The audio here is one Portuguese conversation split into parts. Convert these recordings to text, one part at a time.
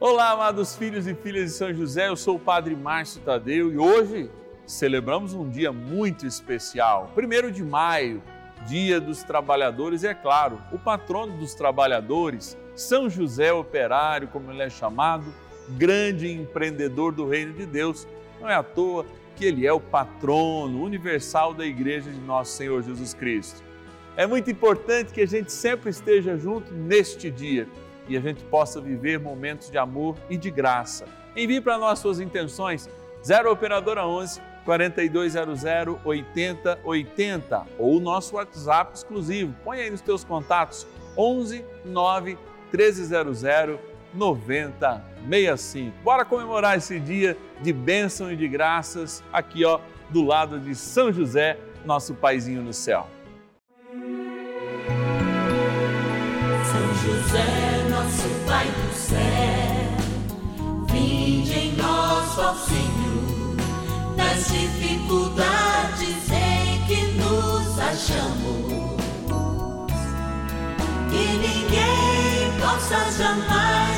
Olá, amados filhos e filhas de São José, eu sou o Padre Márcio Tadeu e hoje celebramos um dia muito especial. Primeiro de maio, Dia dos Trabalhadores, e é claro, o patrono dos trabalhadores, São José Operário, como ele é chamado, grande empreendedor do reino de Deus. Não é à toa que ele é o patrono universal da Igreja de Nosso Senhor Jesus Cristo. É muito importante que a gente sempre esteja junto neste dia e a gente possa viver momentos de amor e de graça. Envie para nós suas intenções, 0 Operadora 11 4200 8080 ou o nosso WhatsApp exclusivo. Põe aí nos teus contatos 11 9 1300 9065. Bora comemorar esse dia de bênção e de graças aqui, ó, do lado de São José, nosso paizinho no céu. São José nosso Pai do céu, vinde em nós, Senhor, nas dificuldades em que nos achamos. Que ninguém possa jamais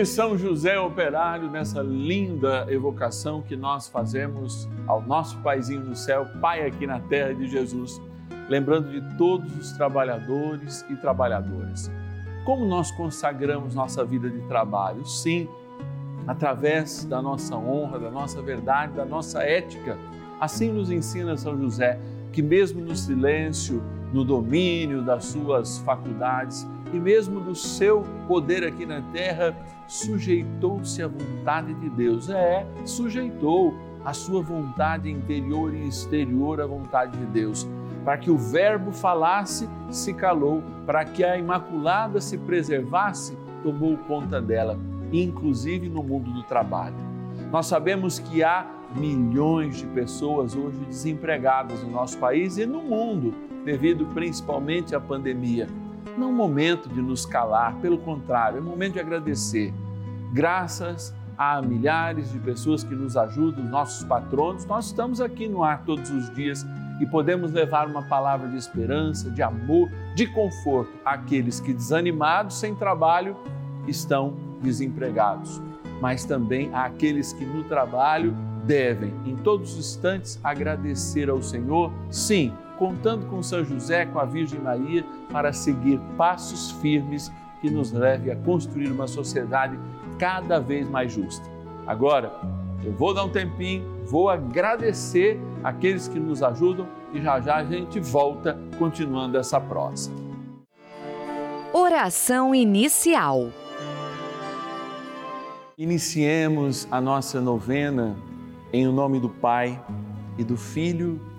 de São José Operário, nessa linda evocação que nós fazemos ao nosso Paizinho no céu, Pai aqui na terra de Jesus, lembrando de todos os trabalhadores e trabalhadoras. Como nós consagramos nossa vida de trabalho? Sim, através da nossa honra, da nossa verdade, da nossa ética. Assim nos ensina São José, que mesmo no silêncio, no domínio das suas faculdades, e mesmo do seu poder aqui na terra, sujeitou-se à vontade de Deus. É, sujeitou a sua vontade interior e exterior à vontade de Deus. Para que o Verbo falasse, se calou. Para que a Imaculada se preservasse, tomou conta dela, inclusive no mundo do trabalho. Nós sabemos que há milhões de pessoas hoje desempregadas no nosso país e no mundo, devido principalmente à pandemia não é momento de nos calar, pelo contrário, é momento de agradecer. Graças a milhares de pessoas que nos ajudam, nossos patronos, nós estamos aqui no ar todos os dias e podemos levar uma palavra de esperança, de amor, de conforto àqueles que, desanimados, sem trabalho, estão desempregados, mas também àqueles que no trabalho devem, em todos os instantes, agradecer ao Senhor, sim contando com São José, com a Virgem Maria, para seguir passos firmes que nos leve a construir uma sociedade cada vez mais justa. Agora, eu vou dar um tempinho, vou agradecer aqueles que nos ajudam e já já a gente volta continuando essa prosa. Oração inicial. Iniciemos a nossa novena em o nome do Pai e do Filho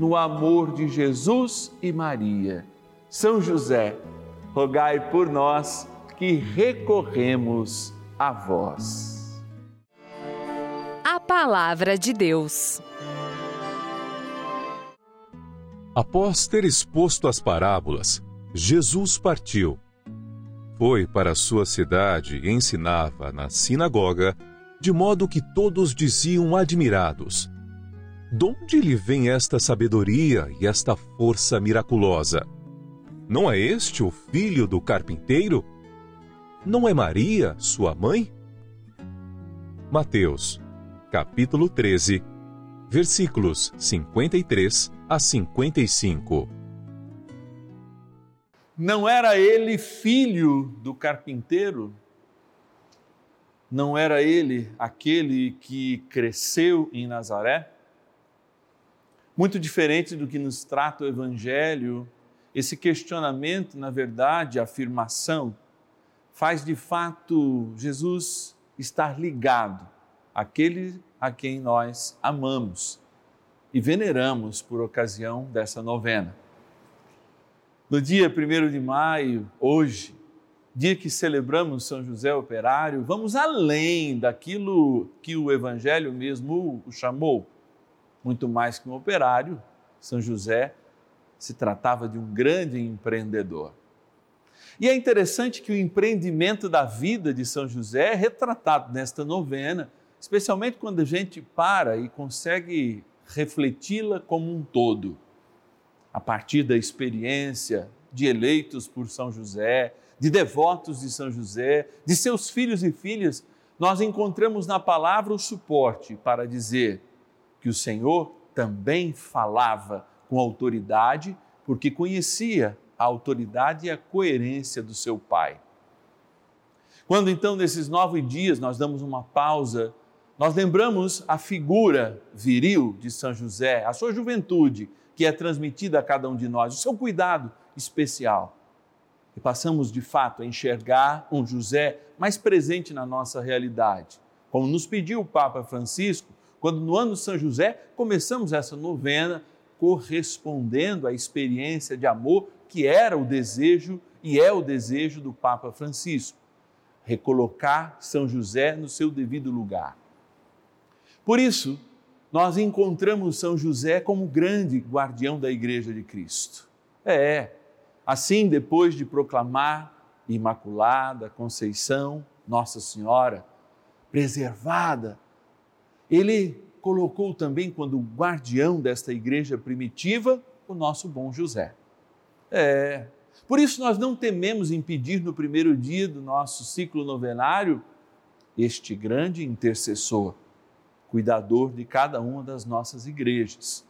no amor de Jesus e Maria. São José, rogai por nós que recorremos a vós. A Palavra de Deus. Após ter exposto as parábolas, Jesus partiu. Foi para sua cidade e ensinava na sinagoga de modo que todos diziam admirados: De onde lhe vem esta sabedoria e esta força miraculosa? Não é este o filho do carpinteiro? Não é Maria, sua mãe? Mateus, capítulo 13, versículos 53 a 55. Não era ele filho do carpinteiro? não era ele aquele que cresceu em Nazaré? Muito diferente do que nos trata o Evangelho, esse questionamento, na verdade, a afirmação, faz de fato Jesus estar ligado àquele a quem nós amamos e veneramos por ocasião dessa novena. No dia 1 de maio, hoje, dia que celebramos São José Operário, vamos além daquilo que o Evangelho mesmo o chamou. Muito mais que um operário, São José se tratava de um grande empreendedor. E é interessante que o empreendimento da vida de São José é retratado nesta novena, especialmente quando a gente para e consegue refleti-la como um todo. A partir da experiência de eleitos por São José, de devotos de São José, de seus filhos e filhas, nós encontramos na palavra o suporte para dizer que o Senhor também falava com autoridade, porque conhecia a autoridade e a coerência do seu Pai. Quando então, nesses nove dias, nós damos uma pausa, nós lembramos a figura viril de São José, a sua juventude, que é transmitida a cada um de nós, o seu cuidado especial e passamos de fato a enxergar um José mais presente na nossa realidade. Como nos pediu o Papa Francisco, quando no ano de São José começamos essa novena correspondendo à experiência de amor que era o desejo e é o desejo do Papa Francisco, recolocar São José no seu devido lugar. Por isso, nós encontramos São José como grande guardião da Igreja de Cristo. É, Assim, depois de proclamar Imaculada Conceição, Nossa Senhora, preservada, ele colocou também, quando guardião desta igreja primitiva, o nosso bom José. É. Por isso, nós não tememos impedir no primeiro dia do nosso ciclo novenário este grande intercessor, cuidador de cada uma das nossas igrejas.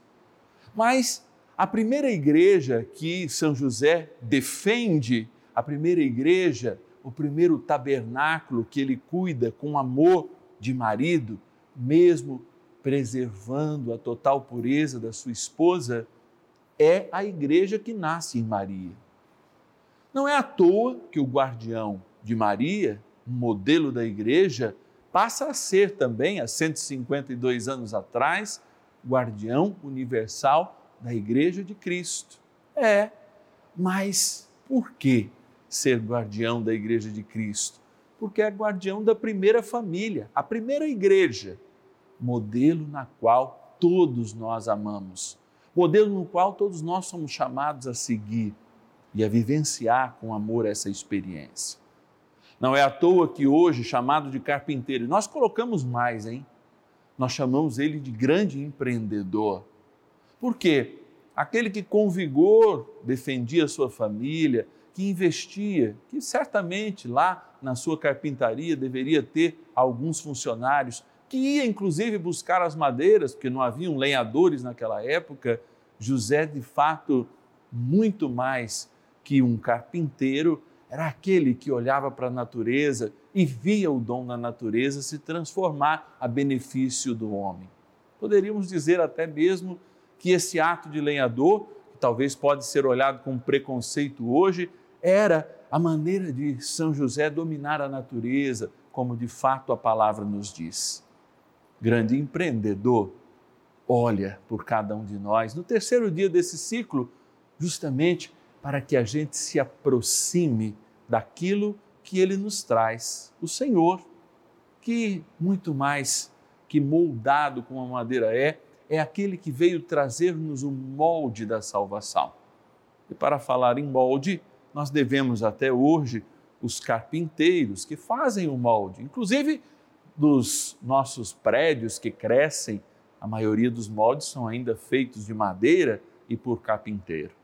Mas a primeira igreja que São José defende, a primeira igreja, o primeiro tabernáculo que ele cuida com amor de marido, mesmo preservando a total pureza da sua esposa, é a igreja que nasce em Maria. Não é à toa que o guardião de Maria, modelo da igreja, passa a ser também, há 152 anos atrás, guardião universal da Igreja de Cristo. É, mas por que ser guardião da Igreja de Cristo? Porque é guardião da primeira família, a primeira igreja, modelo na qual todos nós amamos, modelo no qual todos nós somos chamados a seguir e a vivenciar com amor essa experiência. Não é à toa que hoje, chamado de carpinteiro, nós colocamos mais, hein? Nós chamamos ele de grande empreendedor por quê? Aquele que com vigor defendia a sua família, que investia, que certamente lá na sua carpintaria deveria ter alguns funcionários que ia inclusive buscar as madeiras, porque não haviam lenhadores naquela época, José, de fato, muito mais que um carpinteiro, era aquele que olhava para a natureza e via o dom da natureza se transformar a benefício do homem. Poderíamos dizer até mesmo que esse ato de lenhador, que talvez pode ser olhado com preconceito hoje, era a maneira de São José dominar a natureza, como de fato a palavra nos diz. Grande empreendedor, olha por cada um de nós no terceiro dia desse ciclo, justamente para que a gente se aproxime daquilo que ele nos traz, o Senhor, que muito mais que moldado como a madeira é, é aquele que veio trazer-nos o molde da salvação. E para falar em molde, nós devemos até hoje os carpinteiros que fazem o molde, inclusive dos nossos prédios que crescem, a maioria dos moldes são ainda feitos de madeira e por carpinteiro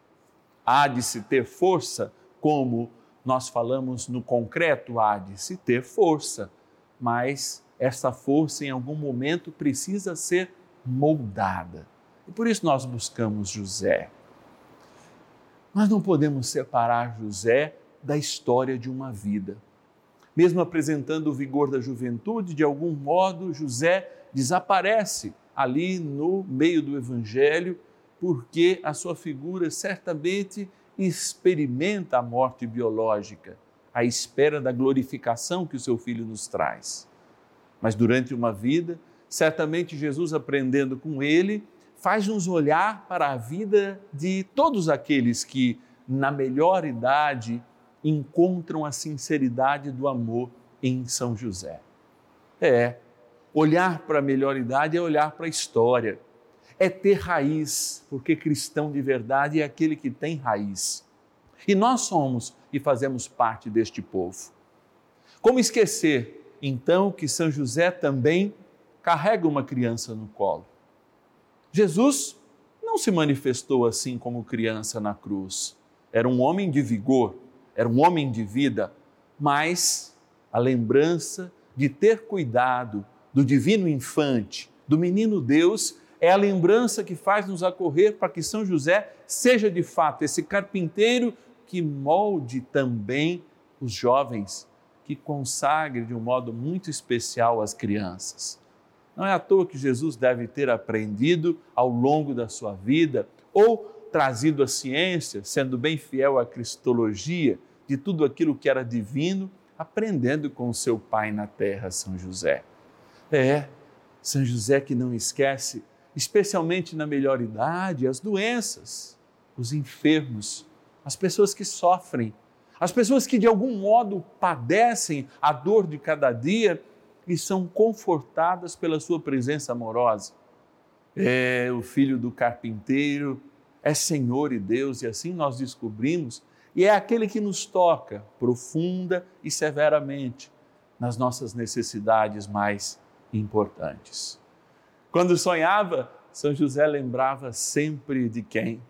há de se ter força, como nós falamos no concreto, há de se ter força, mas essa força em algum momento precisa ser moldada. E por isso nós buscamos José. Nós não podemos separar José da história de uma vida. Mesmo apresentando o vigor da juventude, de algum modo José desaparece ali no meio do evangelho porque a sua figura certamente experimenta a morte biológica, à espera da glorificação que o seu filho nos traz. Mas durante uma vida, certamente Jesus, aprendendo com ele, faz-nos olhar para a vida de todos aqueles que, na melhor idade, encontram a sinceridade do amor em São José. É, olhar para a melhor idade é olhar para a história é ter raiz, porque cristão de verdade é aquele que tem raiz. E nós somos e fazemos parte deste povo. Como esquecer, então, que São José também carrega uma criança no colo? Jesus não se manifestou assim como criança na cruz. Era um homem de vigor, era um homem de vida, mas a lembrança de ter cuidado do divino infante, do menino Deus, é a lembrança que faz nos acorrer para que São José seja de fato esse carpinteiro que molde também os jovens, que consagre de um modo muito especial as crianças. Não é à toa que Jesus deve ter aprendido ao longo da sua vida ou trazido a ciência, sendo bem fiel à cristologia de tudo aquilo que era divino, aprendendo com seu pai na terra, São José. É, São José que não esquece especialmente na melhor idade, as doenças, os enfermos, as pessoas que sofrem, as pessoas que de algum modo padecem a dor de cada dia e são confortadas pela sua presença amorosa. É o filho do carpinteiro, é Senhor e Deus, e assim nós descobrimos, e é aquele que nos toca profunda e severamente nas nossas necessidades mais importantes. Quando sonhava, São José lembrava sempre de quem?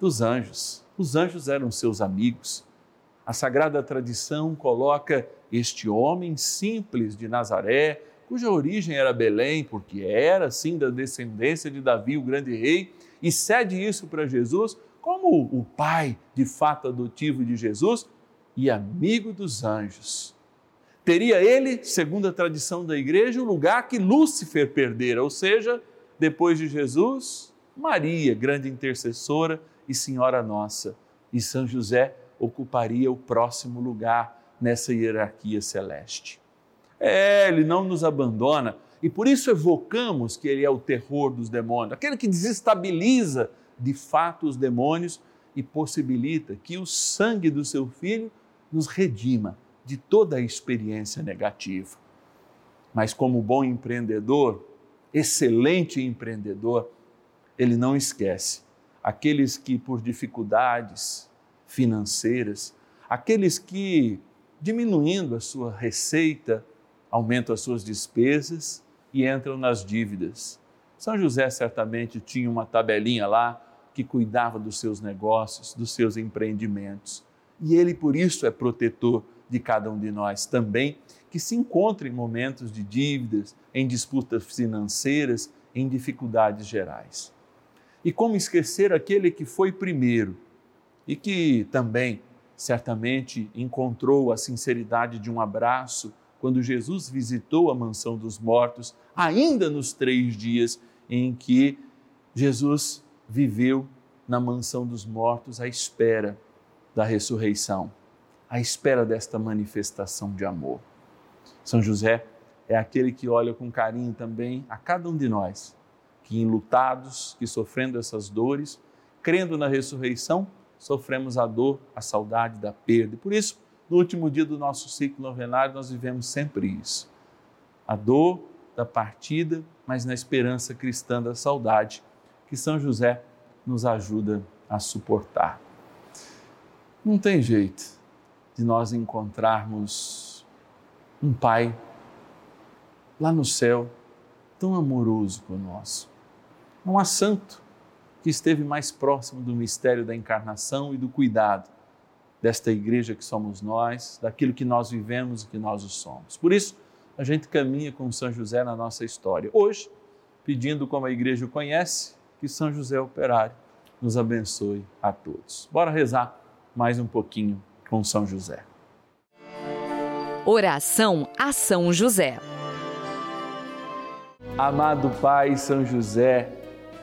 Dos anjos. Os anjos eram seus amigos. A sagrada tradição coloca este homem simples de Nazaré, cuja origem era Belém, porque era sim da descendência de Davi, o grande rei, e cede isso para Jesus como o pai de fato adotivo de Jesus e amigo dos anjos. Teria ele, segundo a tradição da igreja, o lugar que Lúcifer perdera, ou seja, depois de Jesus, Maria, grande intercessora e Senhora Nossa, e São José ocuparia o próximo lugar nessa hierarquia celeste. É, ele não nos abandona e por isso evocamos que ele é o terror dos demônios, aquele que desestabiliza de fato os demônios e possibilita que o sangue do seu filho nos redima de toda a experiência negativa. Mas, como bom empreendedor, excelente empreendedor, ele não esquece aqueles que, por dificuldades financeiras, aqueles que, diminuindo a sua receita, aumentam as suas despesas e entram nas dívidas. São José certamente tinha uma tabelinha lá que cuidava dos seus negócios, dos seus empreendimentos. E ele, por isso, é protetor de cada um de nós também, que se encontra em momentos de dívidas, em disputas financeiras, em dificuldades gerais. E como esquecer aquele que foi primeiro e que também certamente encontrou a sinceridade de um abraço quando Jesus visitou a mansão dos mortos, ainda nos três dias em que Jesus viveu na mansão dos mortos à espera da ressurreição, à espera desta manifestação de amor. São José é aquele que olha com carinho também a cada um de nós, que enlutados, que sofrendo essas dores, crendo na ressurreição, sofremos a dor, a saudade da perda. Por isso, no último dia do nosso ciclo novenário, nós vivemos sempre isso. A dor da partida, mas na esperança cristã da saudade, que São José nos ajuda a suportar. Não tem jeito de nós encontrarmos um Pai lá no céu tão amoroso conosco. Não há santo que esteve mais próximo do mistério da encarnação e do cuidado desta igreja que somos nós, daquilo que nós vivemos e que nós o somos. Por isso, a gente caminha com São José na nossa história. Hoje, pedindo como a igreja o conhece, que São José Operário nos abençoe a todos. Bora rezar mais um pouquinho com São José. Oração a São José. Amado Pai São José,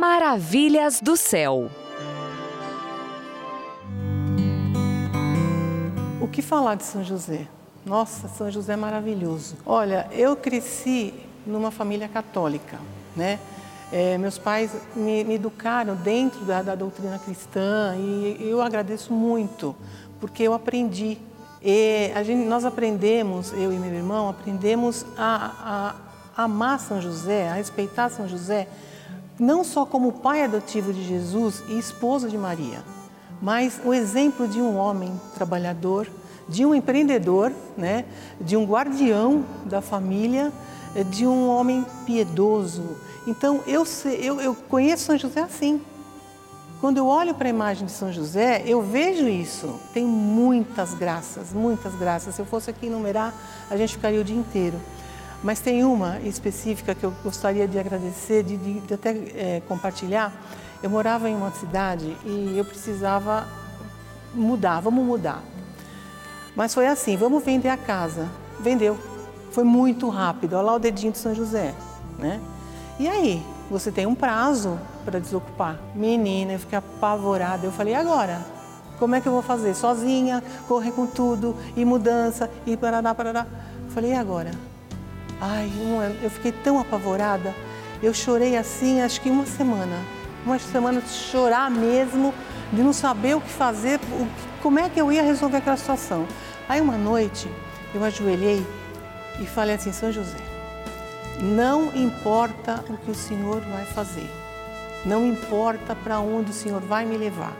Maravilhas do céu. O que falar de São José? Nossa, São José é maravilhoso. Olha, eu cresci numa família católica, né? É, meus pais me, me educaram dentro da, da, doutrina cristã e eu agradeço muito, porque eu aprendi. E a gente, nós aprendemos, eu e meu irmão, aprendemos a, a, a amar São José, a respeitar São José, não só como pai adotivo de Jesus e esposo de Maria, mas o exemplo de um homem trabalhador, de um empreendedor, né, de um guardião da família, de um homem piedoso. Então, eu, eu, eu conheço São José assim. Quando eu olho para a imagem de São José, eu vejo isso. Tem muitas graças, muitas graças. Se eu fosse aqui enumerar, a gente ficaria o dia inteiro. Mas tem uma específica que eu gostaria de agradecer, de, de, até é, compartilhar. Eu morava em uma cidade e eu precisava mudar, vamos mudar. Mas foi assim, vamos vender a casa. Vendeu. Foi muito rápido. Olha lá o dedinho de São José, né? E aí, você tem um prazo para desocupar. Menina, eu fiquei apavorada. Eu falei, agora? Como é que eu vou fazer? Sozinha, correr com tudo, e mudança, e parará, parará. Falei, e agora? Ai, eu fiquei tão apavorada. Eu chorei assim, acho que uma semana. Uma semana de chorar mesmo, de não saber o que fazer, como é que eu ia resolver aquela situação. Aí uma noite eu ajoelhei e falei assim, São José, não importa o que o Senhor vai fazer, não importa para onde o Senhor vai me levar.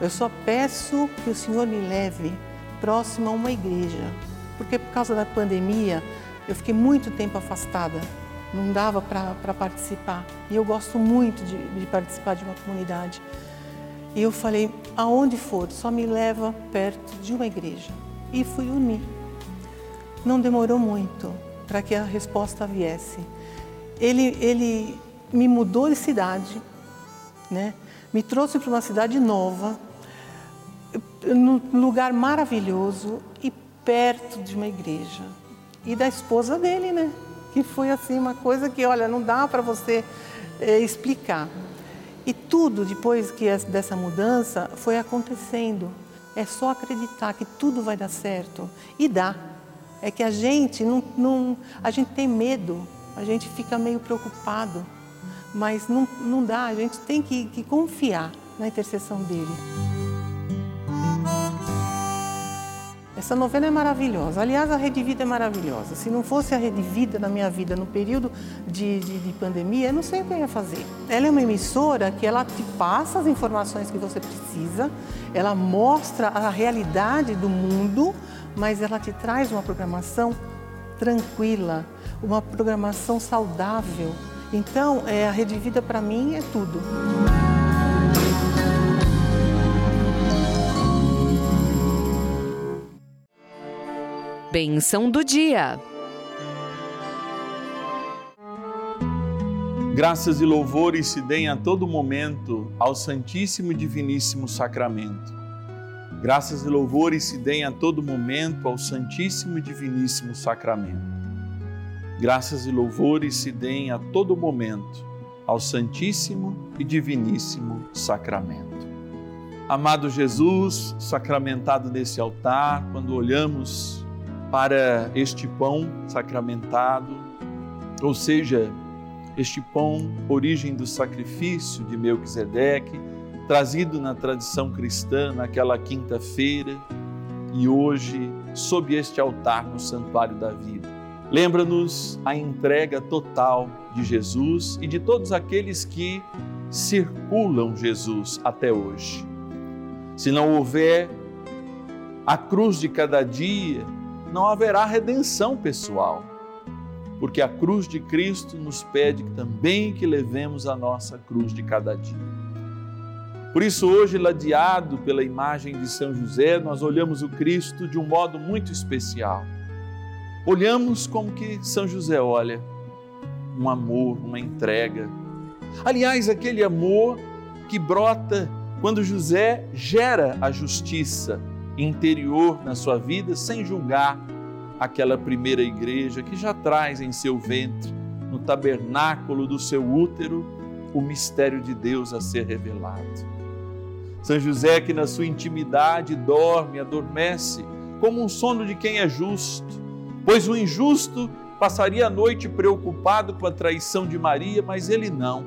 Eu só peço que o Senhor me leve próximo a uma igreja, porque por causa da pandemia eu fiquei muito tempo afastada, não dava para participar. E eu gosto muito de, de participar de uma comunidade. E eu falei, aonde for, só me leva perto de uma igreja. E fui unir. Não demorou muito para que a resposta viesse. Ele, ele me mudou de cidade, né? me trouxe para uma cidade nova, num lugar maravilhoso e perto de uma igreja. E da esposa dele, né? Que foi assim uma coisa que, olha, não dá para você é, explicar. E tudo depois que dessa mudança foi acontecendo. É só acreditar que tudo vai dar certo e dá. É que a gente não, não a gente tem medo, a gente fica meio preocupado, mas não, não dá. A gente tem que, que confiar na intercessão dele. Essa novena é maravilhosa. Aliás, a Rede Vida é maravilhosa. Se não fosse a Rede Vida na minha vida no período de, de, de, pandemia, eu não sei o que eu ia fazer. Ela é uma emissora que ela te passa as informações que você precisa, ela mostra a realidade do mundo, mas ela te traz uma programação tranquila, uma programação saudável. Então, é, a Rede Vida para mim é tudo. Benção do dia. Graças e louvores se deem a todo momento ao Santíssimo e Diviníssimo Sacramento. Graças e louvores se deem a todo momento ao Santíssimo e Diviníssimo Sacramento. Graças e louvores se deem a todo momento ao Santíssimo e Diviníssimo Sacramento. Amado Jesus, sacramentado nesse altar, quando olhamos para este pão sacramentado, ou seja, este pão, origem do sacrifício de Melquisedeque, trazido na tradição cristã naquela quinta-feira e hoje sob este altar no Santuário da Vida. Lembra-nos a entrega total de Jesus e de todos aqueles que circulam Jesus até hoje. Se não houver a cruz de cada dia, não haverá redenção pessoal, porque a cruz de Cristo nos pede também que levemos a nossa cruz de cada dia. Por isso, hoje, ladeado pela imagem de São José, nós olhamos o Cristo de um modo muito especial. Olhamos como que São José olha, um amor, uma entrega. Aliás, aquele amor que brota quando José gera a justiça interior na sua vida sem julgar aquela primeira igreja que já traz em seu ventre, no tabernáculo do seu útero, o mistério de Deus a ser revelado. São José, que na sua intimidade dorme, adormece, como um sono de quem é justo, pois o injusto passaria a noite preocupado com a traição de Maria, mas ele não.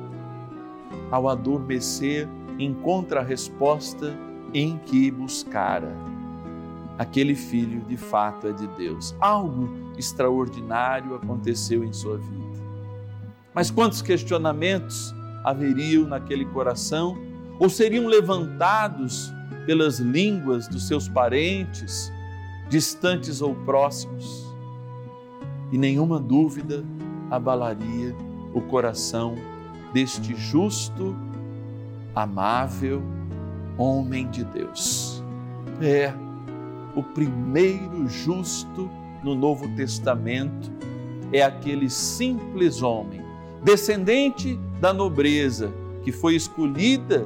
Ao adormecer, encontra a resposta em que buscara aquele filho de fato é de Deus. Algo extraordinário aconteceu em sua vida. Mas quantos questionamentos haveriam naquele coração ou seriam levantados pelas línguas dos seus parentes, distantes ou próximos? E nenhuma dúvida abalaria o coração deste justo, amável homem de Deus. É o primeiro justo no Novo Testamento é aquele simples homem, descendente da nobreza, que foi escolhida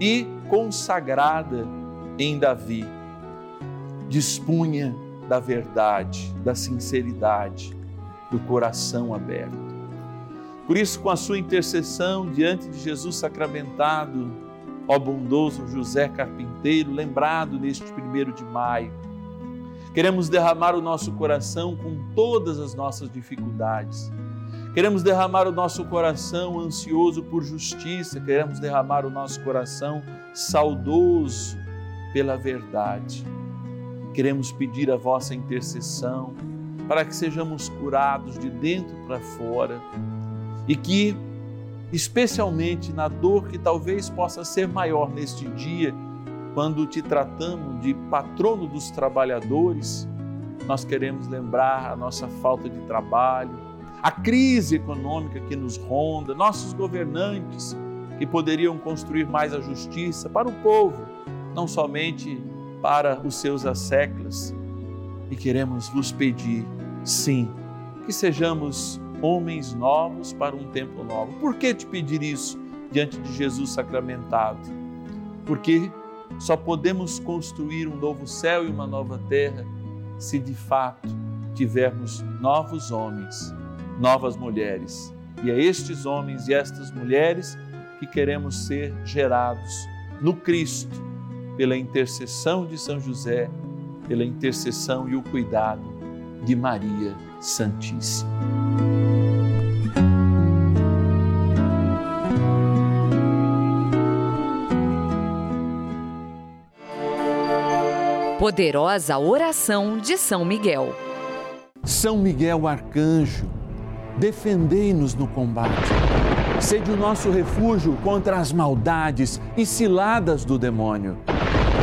e consagrada em Davi. Dispunha da verdade, da sinceridade, do coração aberto. Por isso, com a sua intercessão diante de Jesus sacramentado, ó bondoso José Carpinteiro, lembrado neste primeiro de maio. Queremos derramar o nosso coração com todas as nossas dificuldades. Queremos derramar o nosso coração ansioso por justiça, queremos derramar o nosso coração saudoso pela verdade. Queremos pedir a vossa intercessão para que sejamos curados de dentro para fora e que, especialmente na dor que talvez possa ser maior neste dia, quando te tratamos de patrono dos trabalhadores, nós queremos lembrar a nossa falta de trabalho, a crise econômica que nos ronda, nossos governantes que poderiam construir mais a justiça para o povo, não somente para os seus asseclas. E queremos vos pedir, sim, que sejamos homens novos para um tempo novo. Por que te pedir isso diante de Jesus sacramentado? Porque só podemos construir um novo céu e uma nova terra se de fato tivermos novos homens, novas mulheres. E é estes homens e estas mulheres que queremos ser gerados no Cristo, pela intercessão de São José, pela intercessão e o cuidado de Maria Santíssima. Poderosa oração de São Miguel. São Miguel Arcanjo, defendei-nos no combate. Sede o nosso refúgio contra as maldades e ciladas do demônio.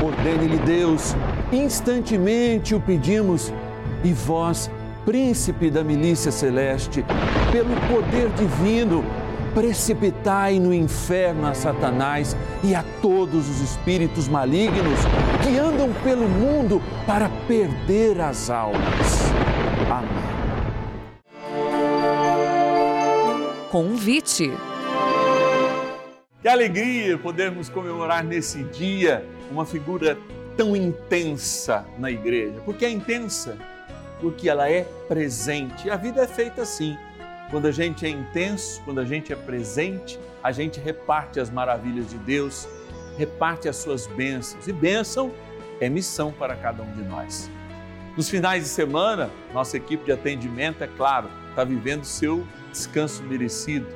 Ordene-lhe Deus, instantemente o pedimos, e vós, príncipe da milícia celeste, pelo poder divino, precipitai no inferno a Satanás e a todos os espíritos malignos que andam pelo mundo para perder as almas. Amém. Convite. Que alegria podermos comemorar nesse dia uma figura tão intensa na igreja. Porque é intensa? Porque ela é presente. E a vida é feita assim. Quando a gente é intenso, quando a gente é presente, a gente reparte as maravilhas de Deus, reparte as suas bênçãos. E bênção é missão para cada um de nós. Nos finais de semana, nossa equipe de atendimento, é claro, está vivendo seu descanso merecido,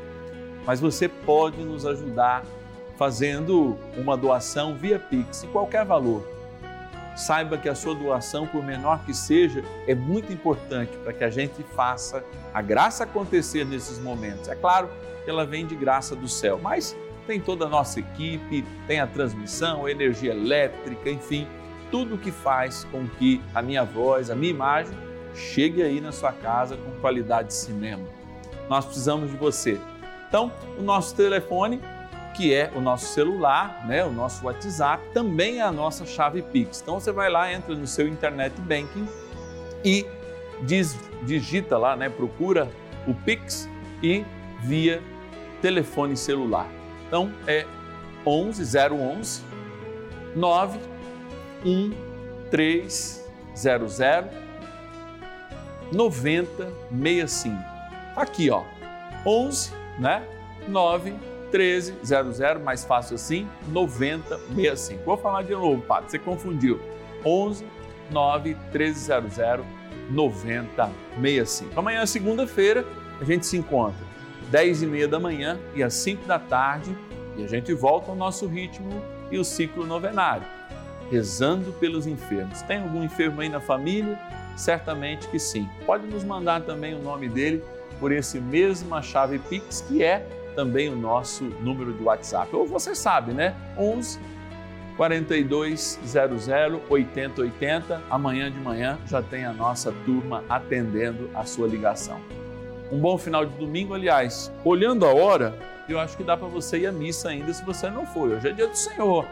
mas você pode nos ajudar fazendo uma doação via Pix, em qualquer valor saiba que a sua doação, por menor que seja, é muito importante para que a gente faça a graça acontecer nesses momentos. É claro que ela vem de graça do céu, mas tem toda a nossa equipe, tem a transmissão, a energia elétrica, enfim, tudo que faz com que a minha voz, a minha imagem chegue aí na sua casa com qualidade de cinema. Nós precisamos de você. Então, o nosso telefone que é o nosso celular, né, o nosso WhatsApp, também é a nossa chave Pix. Então você vai lá, entra no seu internet banking e diz, digita lá, né, procura o Pix e via telefone celular. Então é 11 011 9 1 3 00 9065. Aqui, ó. 11, né? 9 1300, mais fácil assim, 9065. Vou falar de novo, Padre, você confundiu. 11 9 1300 9065. Amanhã, segunda-feira, a gente se encontra 10 e meia da manhã e às 5 da tarde e a gente volta ao nosso ritmo e o ciclo novenário, rezando pelos enfermos. Tem algum enfermo aí na família? Certamente que sim. Pode nos mandar também o nome dele por esse mesma chave Pix que é também o nosso número de WhatsApp. Ou você sabe, né? 11 42 00 8080. Amanhã de manhã já tem a nossa turma atendendo a sua ligação. Um bom final de domingo, aliás. Olhando a hora, eu acho que dá para você ir à missa ainda se você não for. Hoje é dia do Senhor,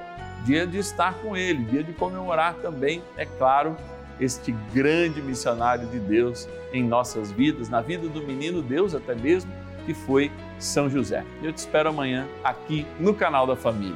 dia de estar com Ele, dia de comemorar também, é claro, este grande missionário de Deus em nossas vidas, na vida do menino Deus até mesmo que foi São José. Eu te espero amanhã aqui no canal da Família.